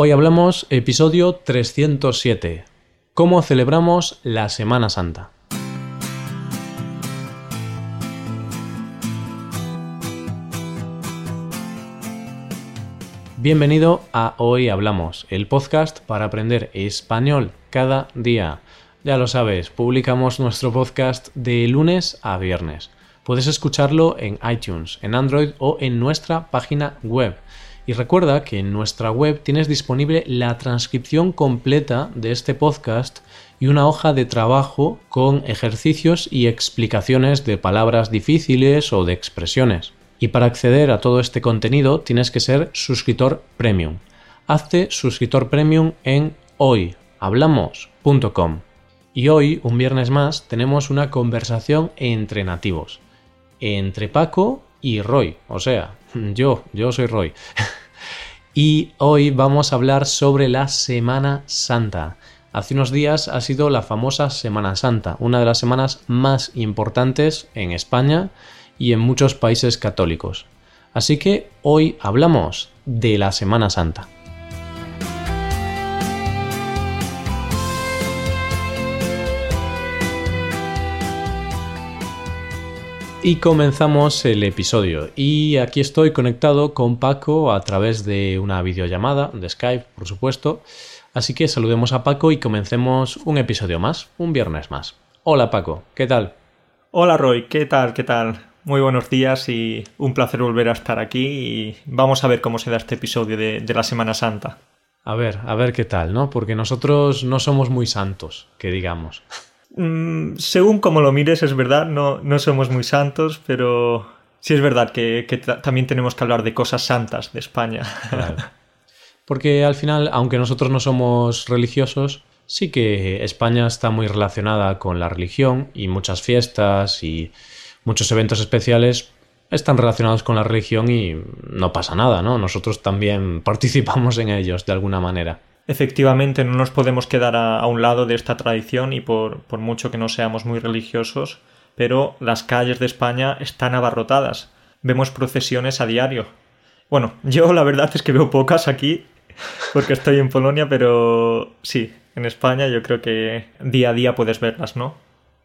Hoy hablamos episodio 307. ¿Cómo celebramos la Semana Santa? Bienvenido a Hoy Hablamos, el podcast para aprender español cada día. Ya lo sabes, publicamos nuestro podcast de lunes a viernes. Puedes escucharlo en iTunes, en Android o en nuestra página web. Y recuerda que en nuestra web tienes disponible la transcripción completa de este podcast y una hoja de trabajo con ejercicios y explicaciones de palabras difíciles o de expresiones. Y para acceder a todo este contenido tienes que ser suscriptor premium. Hazte suscriptor premium en hoyhablamos.com. Y hoy, un viernes más, tenemos una conversación entre nativos. Entre Paco y Roy. O sea, yo, yo soy Roy. y hoy vamos a hablar sobre la Semana Santa. Hace unos días ha sido la famosa Semana Santa, una de las semanas más importantes en España y en muchos países católicos. Así que hoy hablamos de la Semana Santa. Y comenzamos el episodio. Y aquí estoy conectado con Paco a través de una videollamada, de Skype, por supuesto. Así que saludemos a Paco y comencemos un episodio más, un viernes más. Hola Paco, ¿qué tal? Hola Roy, ¿qué tal? ¿Qué tal? Muy buenos días y un placer volver a estar aquí y vamos a ver cómo se da este episodio de, la Semana Santa. A ver, a ver qué tal, ¿no? Porque nosotros no somos muy santos, que digamos. Mm, según como lo mires, es verdad, no, no somos muy santos, pero sí es verdad que, también tenemos que hablar de cosas santas de España. Porque al final, aunque nosotros no somos religiosos, sí que España está muy relacionada con la religión y muchas fiestas y muchos eventos especiales están relacionados con la religión y no pasa nada, ¿no? Nosotros también participamos en ellos de alguna manera. Efectivamente, no nos podemos quedar a, un lado de esta tradición y por, por, mucho que no seamos muy religiosos, pero las calles de España están abarrotadas. Vemos procesiones a diario. Bueno, yo la verdad es que veo pocas aquí porque estoy en Polonia, pero sí, en España yo creo que día a día puedes verlas, ¿no?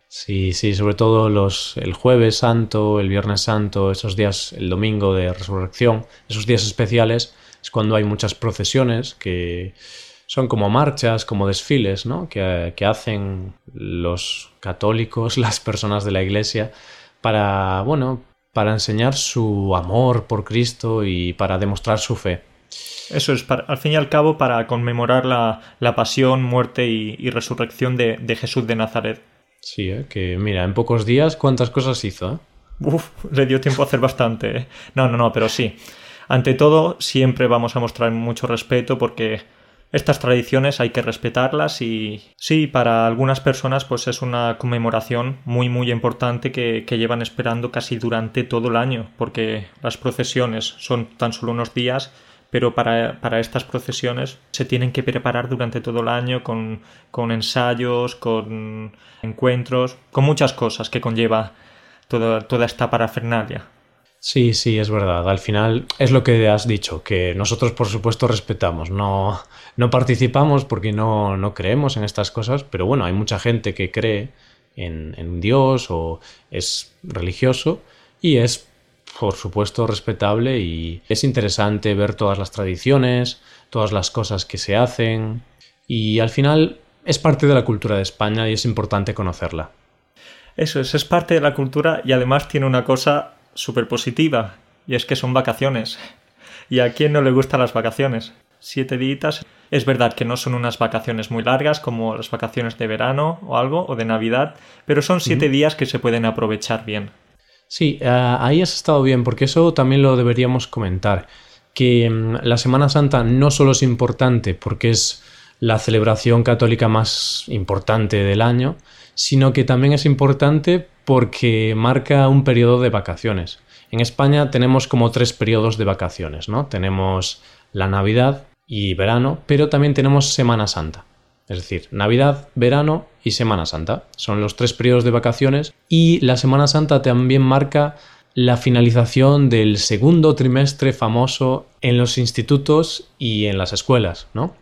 Sí, sí, sobre todo los, el jueves santo, el viernes santo, esos días, el domingo de resurrección, esos días especiales, es cuando hay muchas procesiones que son como marchas, como desfiles, ¿no? Que, que, hacen los católicos, las personas de la iglesia, para, bueno, para enseñar su amor por Cristo y para demostrar su fe. Eso es, al fin y al cabo, para conmemorar la, la pasión, muerte y, y resurrección de, de Jesús de Nazaret. Sí, ¿eh? que mira, en pocos días, ¿cuántas cosas hizo? Eh? Uf, le dio tiempo a hacer bastante. ¿eh? No, no, no, pero sí. Ante todo, siempre vamos a mostrar mucho respeto porque estas tradiciones hay que respetarlas y sí, para algunas personas pues es una conmemoración muy muy importante que, que, llevan esperando casi durante todo el año porque las procesiones son tan solo unos días pero para, para, estas procesiones se tienen que preparar durante todo el año con, con, ensayos, con encuentros, con muchas cosas que conlleva toda, toda esta parafernalia. Sí, sí, es verdad. Al final es lo que has dicho, que nosotros por supuesto respetamos, no, no participamos porque no, no creemos en estas cosas, pero bueno, hay mucha gente que cree en, en Dios o es religioso y es por supuesto, respetable y es interesante ver todas las tradiciones, todas las cosas que se hacen y al final es parte de la cultura de España y es importante conocerla. Eso es, es parte de la cultura y además tiene una cosa súper positiva y es que son vacaciones. ¿Y a quién no le gustan las vacaciones? Siete días. Es verdad que no son unas vacaciones muy largas como las vacaciones de verano o algo, o de Navidad, pero son siete días que se pueden aprovechar bien. Sí, eh, ahí has estado bien, porque eso también lo deberíamos comentar. Que mm, la Semana Santa no solo es importante porque es la celebración católica más importante del año, sino que también es importante porque marca un periodo de vacaciones. En España tenemos como tres periodos de vacaciones, ¿no? Tenemos la Navidad y verano, pero también tenemos Semana Santa. Es decir, Navidad, verano y Semana Santa. Son los tres periodos de vacaciones y la Semana Santa también marca la finalización del segundo trimestre famoso en los institutos y en las escuelas, ¿no?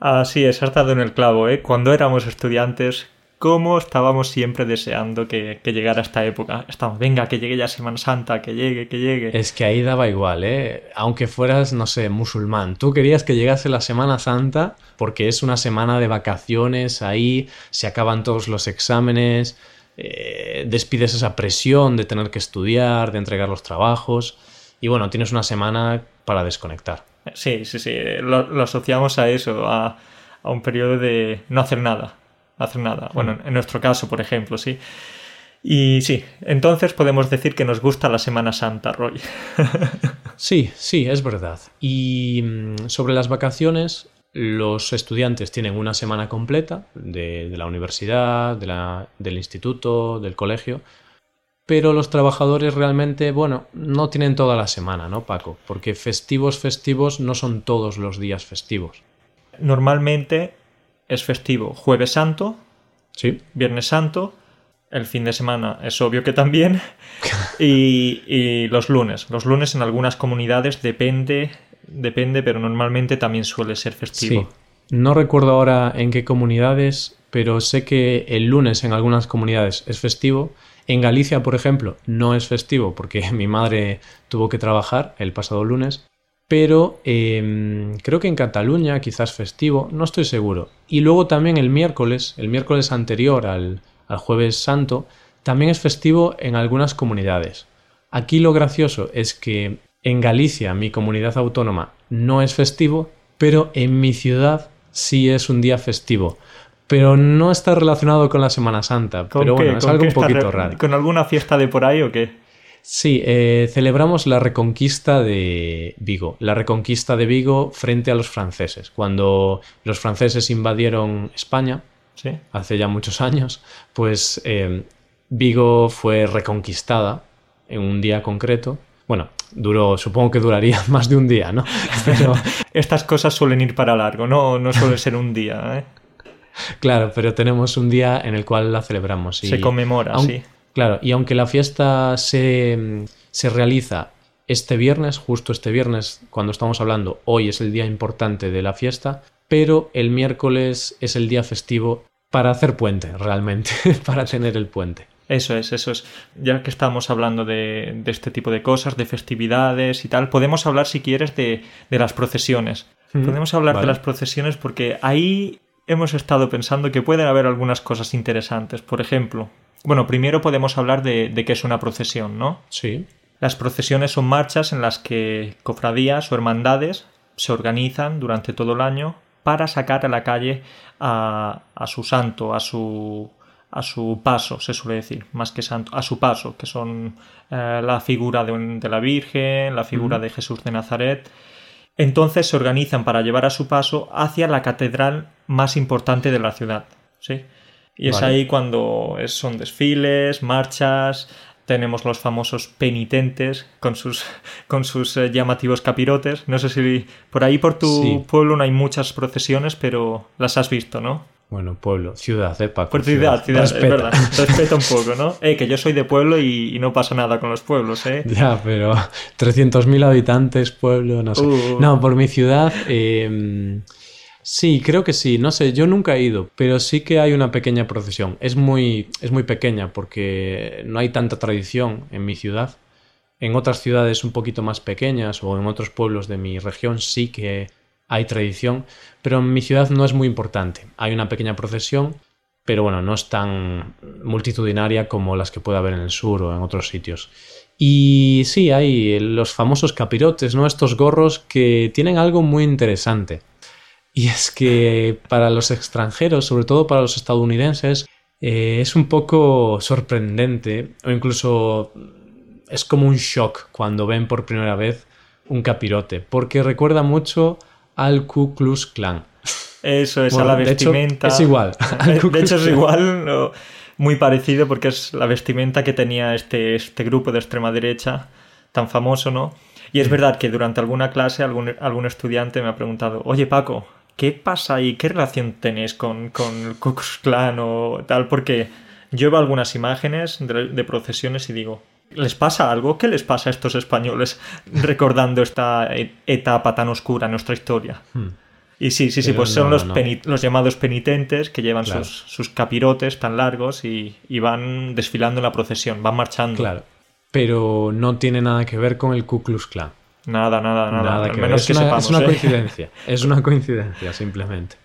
Así es, has dado en el clavo, ¿eh? Cuando éramos estudiantes, cómo estábamos siempre deseando que, llegara esta época. Estamos, venga, que llegue ya Semana Santa, que llegue, que llegue. Es que ahí daba igual, ¿eh? Aunque fueras, no sé, musulmán. Tú querías que llegase la Semana Santa porque es una semana de vacaciones, ahí se acaban todos los exámenes, eh, despides esa presión de tener que estudiar, de entregar los trabajos. Y bueno, tienes una semana para desconectar. Sí, sí, sí. Lo, asociamos a eso, a, un periodo de no hacer nada. Hacer nada. Bueno, en nuestro caso, por ejemplo, sí. Y sí, entonces podemos decir que nos gusta la Semana Santa, Roy. sí, sí, es verdad. Y mm, sobre las vacaciones, los estudiantes tienen una semana completa de, la universidad, del instituto, del colegio, pero los trabajadores realmente, bueno, no tienen toda la semana, ¿no, Paco? Porque festivos, festivos no son todos los días festivos. Normalmente es festivo jueves santo, ¿Sí? viernes santo, el fin de semana es obvio que también, y, y los lunes. Los lunes en algunas comunidades depende, depende, pero normalmente también suele ser festivo. Sí. No recuerdo ahora en qué comunidades, pero sé que el lunes en algunas comunidades es festivo en Galicia, por ejemplo, no es festivo porque mi madre tuvo que trabajar el pasado lunes, pero em, creo que en Cataluña quizás festivo, no estoy seguro. Y luego también el miércoles, el miércoles anterior al, al jueves santo, también es festivo en algunas comunidades. Aquí lo gracioso es que en Galicia, mi comunidad autónoma, no es festivo, pero en mi ciudad sí es un día festivo pero no está relacionado con la Semana Santa. Pero bueno, es algo un poquito raro. ¿Con alguna fiesta de por ahí o qué? Sí, eh, celebramos la reconquista de Vigo, la reconquista de Vigo frente a los franceses. Cuando los franceses invadieron España, ¿Sí? hace ya muchos años, pues eh, Vigo fue reconquistada en un día concreto. Bueno, duró, supongo que duraría más de un día, ¿no? Pero estas cosas suelen ir para largo, no, no suele ser un día, ¿eh? Claro, pero tenemos un día en el cual la celebramos. se conmemora, sí. Claro, y aunque la fiesta se, se realiza este viernes, justo este viernes, cuando estamos hablando, hoy es el día importante de la fiesta, pero el miércoles es el día festivo para hacer puente, realmente, para tener el puente. Eso es, eso es. Ya que estamos hablando de, de, este tipo de cosas, de festividades y tal, podemos hablar, si quieres, de, de las procesiones. Podemos hablar de las procesiones porque ahí hemos estado pensando que pueden haber algunas cosas interesantes. Por ejemplo, bueno, primero podemos hablar de, qué es una procesión, ¿no? Sí. Las procesiones son marchas en las que cofradías o hermandades se organizan durante todo el año para sacar a la calle a, su santo, a su, a su paso, se suele decir, más que santo, a su paso, que son eh, la figura de, la Virgen, la figura de Jesús de Nazaret entonces se organizan para llevar a su paso hacia la catedral más importante de la ciudad. ¿sí? Y es ahí cuando son desfiles, marchas, tenemos los famosos penitentes con sus, con sus eh, llamativos capirotes. No sé si por ahí por tu pueblo no hay muchas procesiones, pero las has visto, ¿no? Bueno, pueblo, ciudad, ¿eh, Paco? Pues ciudad, ciudad, es verdad. Respeta un poco, ¿no? Eh, que yo soy de pueblo y, no pasa nada con los pueblos, ¿eh? Ya, pero 300.000 habitantes, pueblo, no sé. Uh. No, por mi ciudad, em, sí, creo que sí. No sé, yo nunca he ido, pero sí que hay una pequeña procesión. Es muy, es muy pequeña porque no hay tanta tradición en mi ciudad. En otras ciudades un poquito más pequeñas o en otros pueblos de mi región sí que hay tradición, pero en mi ciudad no es muy importante. Hay una pequeña procesión, pero bueno, no es tan multitudinaria como las que puede haber en el sur o en otros sitios. Y sí, hay los famosos capirotes, ¿no? Estos gorros que tienen algo muy interesante. Y es que para los extranjeros, sobre todo para los estadounidenses, eh, es un poco sorprendente o incluso es como un shock cuando ven por primera vez un capirote, porque recuerda mucho al Ku Klux Klan. Eso es, a la vestimenta. es igual. De, hecho, es igual, muy parecido porque es la vestimenta que tenía este, este grupo de extrema derecha tan famoso, ¿no? Y es verdad que durante alguna clase algún, algún estudiante me ha preguntado, oye Paco, ¿qué pasa ahí? ¿Qué relación tenéis con, con el Ku Klux Klan o tal? Porque yo veo algunas imágenes de, de, procesiones y digo, ¿Les pasa algo? ¿Qué les pasa a estos españoles recordando esta e- etapa tan oscura en nuestra historia? Hmm. Y sí, sí, sí, Pero pues son no, los, no. peni- los llamados penitentes que llevan Claro. sus, sus capirotes tan largos y, y van desfilando en la procesión, van marchando. Claro. Pero no tiene nada que ver con el Ku Klux Klan. Nada, nada, nada. Nada Al que menos Es que una, sepamos. es una ¿eh? coincidencia. Es una coincidencia, simplemente.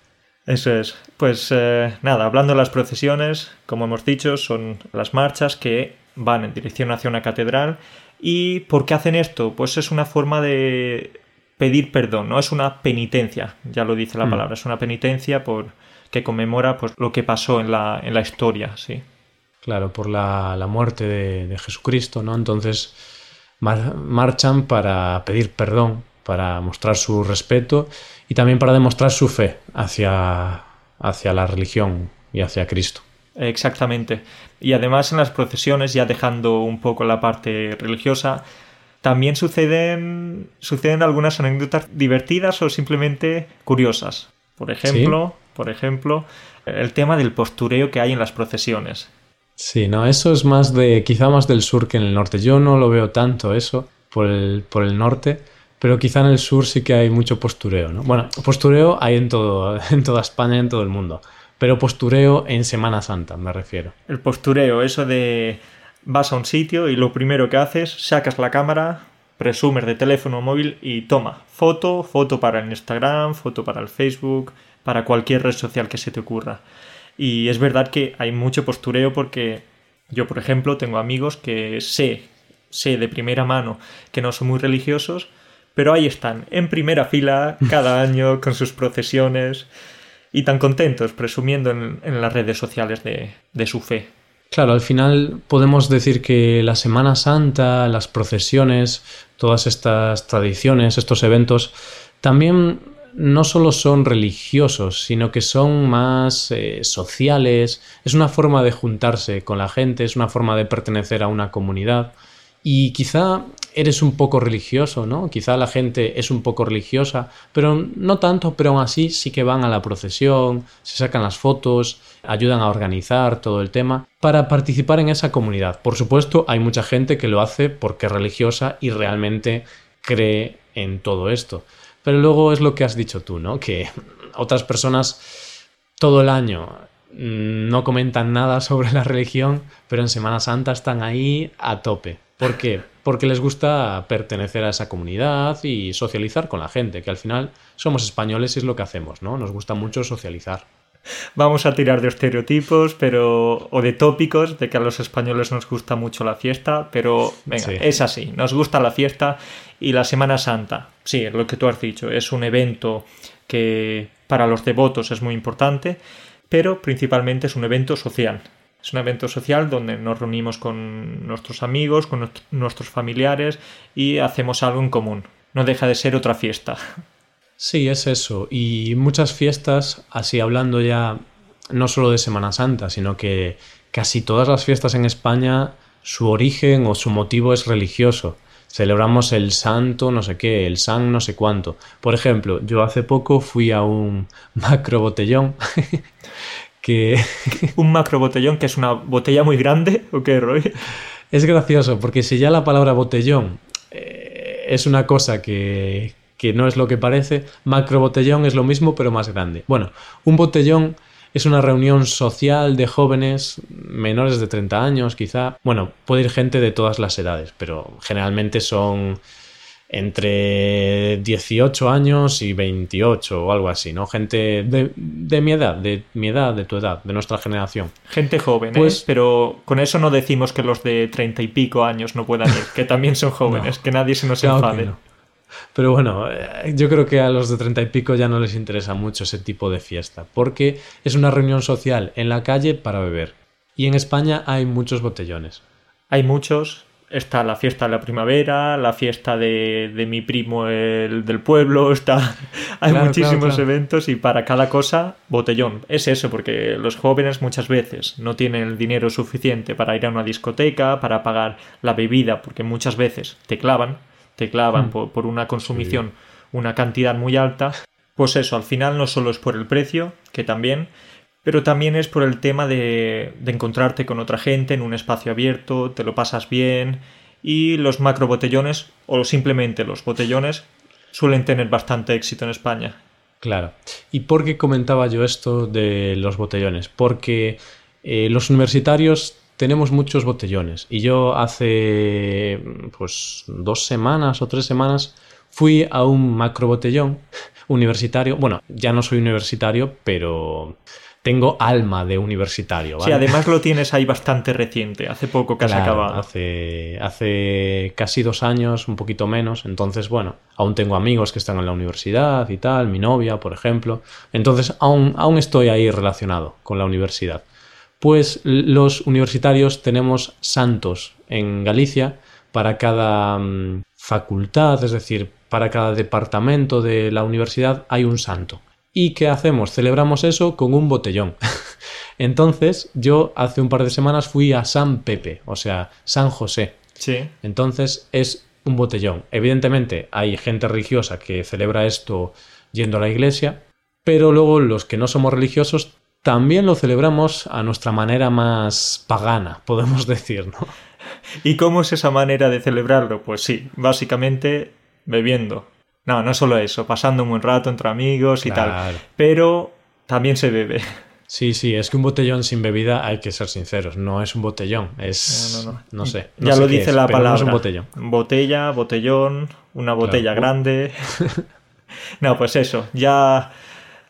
Eso es. Pues eh, nada, hablando de las procesiones, como hemos dicho, son las marchas que van en dirección hacia una catedral. ¿Y por qué hacen esto? Pues es una forma de pedir perdón, ¿no? Es una penitencia, ya lo dice la Mm. palabra, es una penitencia por que conmemora pues, lo que pasó en la, en la historia, sí. Claro, por la, la muerte de, de Jesucristo, ¿no? Entonces mar- marchan para pedir perdón, para mostrar su respeto y también para demostrar su fe hacia, hacia la religión y hacia Cristo. Exactamente. Y además en las procesiones, ya dejando un poco la parte religiosa, también suceden, suceden algunas anécdotas divertidas o simplemente curiosas. Por ejemplo, por ejemplo, el tema del postureo que hay en las procesiones. Sí, no, eso es más de, quizá más del sur que en el norte. Yo no lo veo tanto eso por el, por el norte, pero quizá en el sur sí que hay mucho postureo, ¿no? Bueno, postureo hay en todo, en toda España en todo el mundo, pero postureo en Semana Santa, me refiero. El postureo, eso de vas a un sitio y lo primero que haces, sacas la cámara, presumes de teléfono móvil y toma foto, foto para el Instagram, foto para el Facebook, para cualquier red social que se te ocurra. Y es verdad que hay mucho postureo porque yo, por ejemplo, tengo amigos que sé, sé de primera mano que no son muy religiosos, pero ahí están, en primera fila, cada año, con sus procesiones, y tan contentos, presumiendo en, en las redes sociales de, de su fe. Claro, al final podemos decir que la Semana Santa, las procesiones, todas estas tradiciones, estos eventos, también no solo son religiosos, sino que son más eh, sociales, es una forma de juntarse con la gente, es una forma de pertenecer a una comunidad. Y quizá eres un poco religioso, ¿no? Quizá la gente es un poco religiosa, pero no tanto, pero aún así sí que van a la procesión, se sacan las fotos, ayudan a organizar todo el tema para participar en esa comunidad. Por supuesto, hay mucha gente que lo hace porque es religiosa y realmente cree en todo esto. Pero luego es lo que has dicho tú, ¿no? Que otras personas todo el año mm, no comentan nada sobre la religión, pero en Semana Santa están ahí a tope. ¿Por qué? Porque les gusta pertenecer a esa comunidad y socializar con la gente, que al final somos españoles y es lo que hacemos, ¿no? Nos gusta mucho socializar. Vamos a tirar de estereotipos, pero o de tópicos de que a los españoles nos gusta mucho la fiesta, pero venga, Sí. es así, nos gusta la fiesta y la Semana Santa. Sí, lo que tú has dicho, es un evento que para los devotos es muy importante, pero principalmente es un evento social. Es un evento social donde nos reunimos con nuestros amigos, con nuestr- nuestros familiares y hacemos algo en común. No deja de ser otra fiesta. Sí, es eso. Y muchas fiestas, así hablando ya no solo de Semana Santa, sino que casi todas las fiestas en España, su origen o su motivo es religioso. Celebramos el santo no sé qué, el san no sé cuánto. Por ejemplo, yo hace poco fui a un macro botellón que un macro botellón que es una botella muy grande, ¿o qué, Roy? es gracioso porque si ya la palabra botellón eh, es una cosa que, que no es lo que parece, macro botellón es lo mismo pero más grande. Bueno, un botellón es una reunión social de jóvenes menores de 30 años quizá. Bueno, puede ir gente de todas las edades, pero generalmente son entre 18 años y 28 o algo así, ¿no? Gente de, de mi edad, de mi edad, de tu edad, de nuestra generación. Gente joven, ¿eh? Pues- pero con eso no decimos que los de treinta y pico años no puedan ir, que también son jóvenes, No. que nadie se nos Claro enfade. no. Pero bueno, eh, yo creo que a los de 30 y pico ya no les interesa mucho ese tipo de fiesta, porque es una reunión social en la calle para beber. Y en España hay muchos botellones. Hay muchos. Está la fiesta de la primavera, la fiesta de, de mi primo el del pueblo, está... Hay Claro, muchísimos claro, claro. eventos y para cada cosa, botellón. Es eso, porque los jóvenes muchas veces no tienen el dinero suficiente para ir a una discoteca, para pagar la bebida, porque muchas veces te clavan, te clavan Hmm. por, por una consumición, una cantidad muy alta. Pues eso, al final no solo es por el precio, que también, pero también es por el tema de, de encontrarte con otra gente en un espacio abierto, te lo pasas bien y los macro botellones o simplemente los botellones suelen tener bastante éxito en España. Claro. ¿Y por qué comentaba yo esto de los botellones? Porque eh, los universitarios tenemos muchos botellones y yo hace pues dos semanas o tres semanas fui a un macro botellón universitario. Bueno, ya no soy universitario, pero tengo alma de universitario. Sí, además lo tienes ahí bastante reciente, hace poco que has acabado. Hace, hace casi dos años, un poquito menos. Entonces, bueno, aún tengo amigos que están en la universidad y tal, mi novia, por ejemplo. Entonces, aún, aún estoy ahí relacionado con la universidad. Pues los universitarios tenemos santos en Galicia para cada mm, facultad, es decir, para cada departamento de la universidad hay un santo. ¿Y qué hacemos? Celebramos eso con un botellón. Entonces, yo hace un par de semanas fui a San Pepe, o sea, San José. Sí. Entonces, es un botellón. Evidentemente, hay gente religiosa que celebra esto yendo a la iglesia, pero luego los que no somos religiosos también lo celebramos a nuestra manera más pagana, podemos decir, ¿no? ¿Y cómo es esa manera de celebrarlo? Pues sí, básicamente bebiendo. No, no solo eso, pasando un buen rato entre amigos y tal. Pero también se bebe. Sí, sí, es que un botellón sin bebida, hay que ser sinceros, no es un botellón, es... No, no, no. sé. ya lo dice la palabra. No es un botellón. Botella, botellón, una botella grande. no, pues eso, ya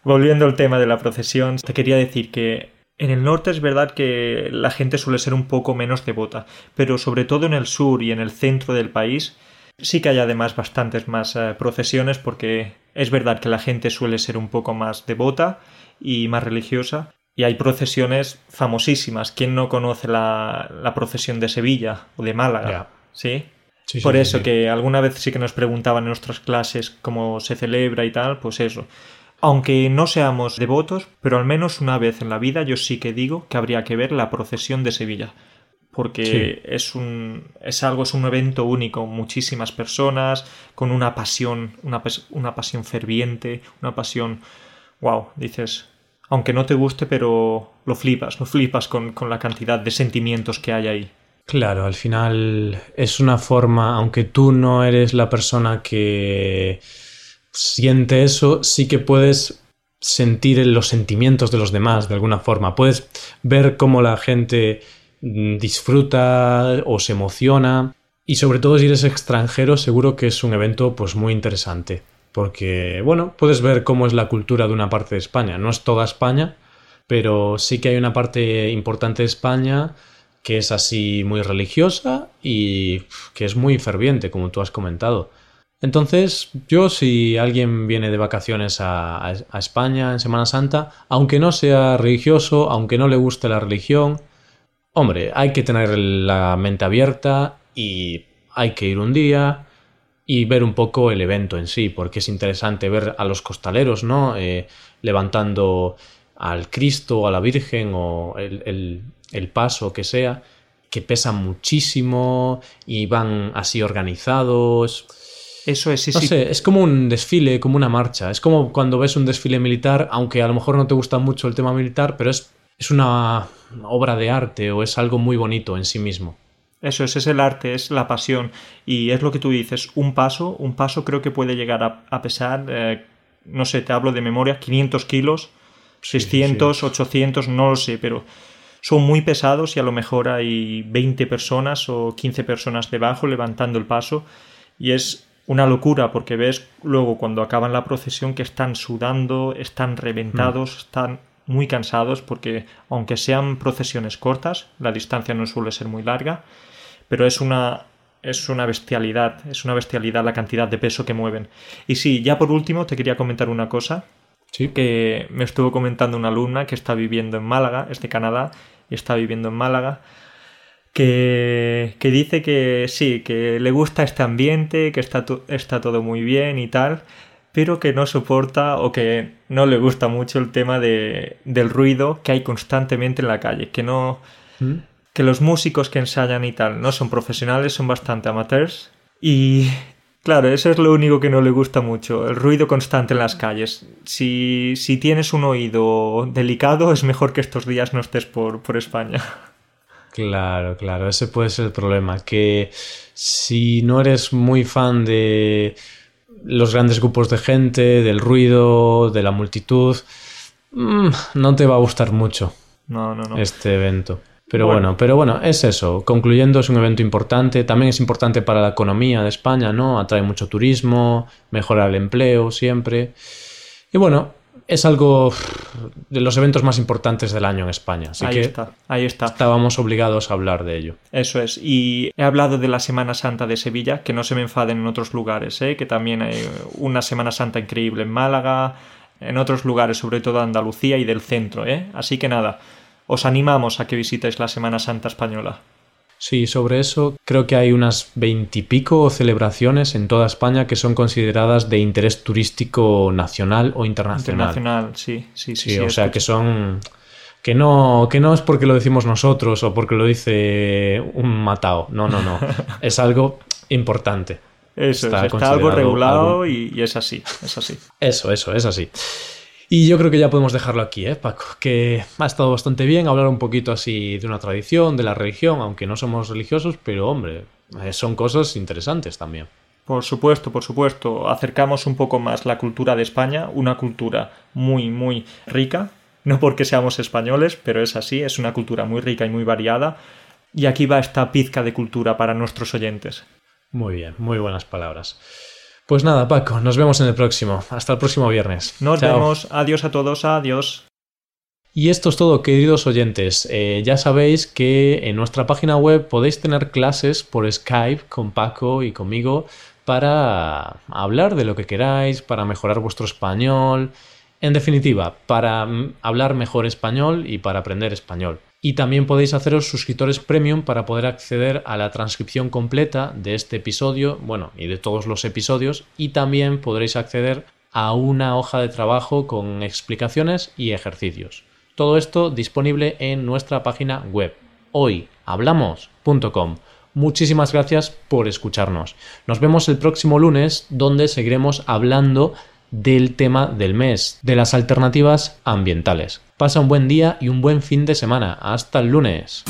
volviendo al tema de la procesión, te quería decir que en el norte es verdad que la gente suele ser un poco menos devota, pero sobre todo en el sur y en el centro del país Sí que hay además bastantes más eh, procesiones porque es verdad que la gente suele ser un poco más devota y más religiosa y hay procesiones famosísimas. ¿Quién no conoce la, la procesión de Sevilla o de Málaga? ¿Sí? Por eso que alguna vez sí que nos preguntaban en nuestras clases cómo se celebra y tal, pues eso. Aunque no seamos devotos, pero al menos una vez en la vida yo sí que digo que habría que ver la procesión de Sevilla porque es un es algo es un evento único. Muchísimas personas con una pasión una, una, pasión ferviente una pasión wow dices aunque no te guste pero lo flipas lo flipas con, con la cantidad de sentimientos que hay ahí. Claro al final es una forma aunque tú no eres la persona que siente eso sí que puedes sentir los sentimientos de los demás de alguna forma puedes ver cómo la gente Mm, disfruta o se emociona. Y sobre todo si eres extranjero, seguro que es un evento pues muy interesante. Porque, bueno, puedes ver cómo es la cultura de una parte de España. No es toda España, pero sí que hay una parte importante de España que es así muy religiosa y que es muy ferviente, como tú has comentado. Entonces, yo si alguien viene de vacaciones a, España en Semana Santa, aunque no sea religioso, aunque no le guste la religión, Hombre, hay que tener la mente abierta y hay que ir un día y ver un poco el evento en sí, porque es interesante ver a los costaleros, ¿no? Eh, levantando al Cristo, o a la Virgen o el, el, paso que sea, que pesan muchísimo y van así organizados. Eso es, sí, no sé, es como un desfile, como una marcha. Es como cuando ves un desfile militar, aunque a lo mejor no te gusta mucho el tema militar, pero es es una obra de arte o es algo muy bonito en sí mismo. Eso es, es el arte, es la pasión. Y es lo que tú dices, un paso, un paso creo que puede llegar a, pesar, eh, no sé, te hablo de memoria, 500 kilos, 600, 800, no lo sé, pero son muy pesados y a lo mejor hay 20 personas o 15 personas debajo levantando el paso y es una locura porque ves luego cuando acaban la procesión que están sudando, están reventados, mm. están muy cansados porque aunque sean procesiones cortas, la distancia no suele ser muy larga, pero es una es una bestialidad, es una bestialidad la cantidad de peso que mueven. Y sí, ya por último te quería comentar una cosa ¿Sí? que me estuvo comentando una alumna que está viviendo en Málaga, es de Canadá y está viviendo en Málaga. Que, que dice que sí, que le gusta este ambiente, que está, está todo muy bien y tal, pero que no soporta o que no le gusta mucho el tema de, del ruido que hay constantemente en la calle, que no... ¿Mm? que los músicos que ensayan y tal no son profesionales, son bastante amateurs y Claro, eso es lo único que no le gusta mucho, el ruido constante en las calles. Si, si tienes un oído delicado, es mejor que estos días no estés por, por España. Claro, claro, ese puede ser el problema, que si no eres muy fan de los grandes grupos de gente, del ruido, de la multitud, mm, no te va a gustar mucho No, no, no. este evento. Pero Bueno. bueno. pero bueno, es eso. Concluyendo, es un evento importante. También es importante para la economía de España, ¿no? Atrae mucho turismo, mejora el empleo siempre. Y bueno, es algo de los eventos más importantes del año en España. Así ahí que está, ahí está. estábamos obligados a hablar de ello. Eso es. Y he hablado de la Semana Santa de Sevilla, que no se me enfaden en otros lugares, ¿eh? que también hay una Semana Santa increíble en Málaga, en otros lugares, sobre todo Andalucía y del centro. ¿eh? Así que nada, os animamos a que visitéis la Semana Santa española. Sí, sobre eso creo que hay unas veintipico celebraciones en toda España que son consideradas de interés turístico nacional o internacional. Internacional, sí, sí, sí. Sí, o sea que son que no que no es porque lo decimos nosotros o porque lo dice un matao. No, no, no. es algo importante. Eso está es, está algo regulado algo- y, y es así, es así. Eso, eso, es así. Y yo creo que ya podemos dejarlo aquí, ¿eh, Paco? Que ha estado bastante bien hablar un poquito así de una tradición, de la religión, aunque no somos religiosos, pero hombre, eh, son cosas interesantes también. Por supuesto, por supuesto. Acercamos un poco más la cultura de España, una cultura muy, muy rica. No porque seamos españoles, pero es así, es una cultura muy rica y muy variada. Y aquí va esta pizca de cultura para nuestros oyentes. Muy bien, muy buenas palabras. Pues nada, Paco, nos vemos en el próximo. Hasta el próximo viernes. Nos Chao. vemos. Adiós a todos. Adiós. Y esto es todo, queridos oyentes. Eh, ya sabéis que en nuestra página web podéis tener clases por Skype con Paco y conmigo para hablar de lo que queráis, para mejorar vuestro español. En definitiva, para hablar mejor español y para aprender español. Y también podéis haceros suscriptores premium para poder acceder a la transcripción completa de este episodio, bueno, y de todos los episodios, y también podréis acceder a una hoja de trabajo con explicaciones y ejercicios. Todo esto disponible en nuestra página web hoyhablamos.com. Muchísimas gracias por escucharnos. Nos vemos el próximo lunes donde seguiremos hablando del tema del mes, de las alternativas ambientales. Pasa un buen día y un buen fin de semana. Hasta el lunes.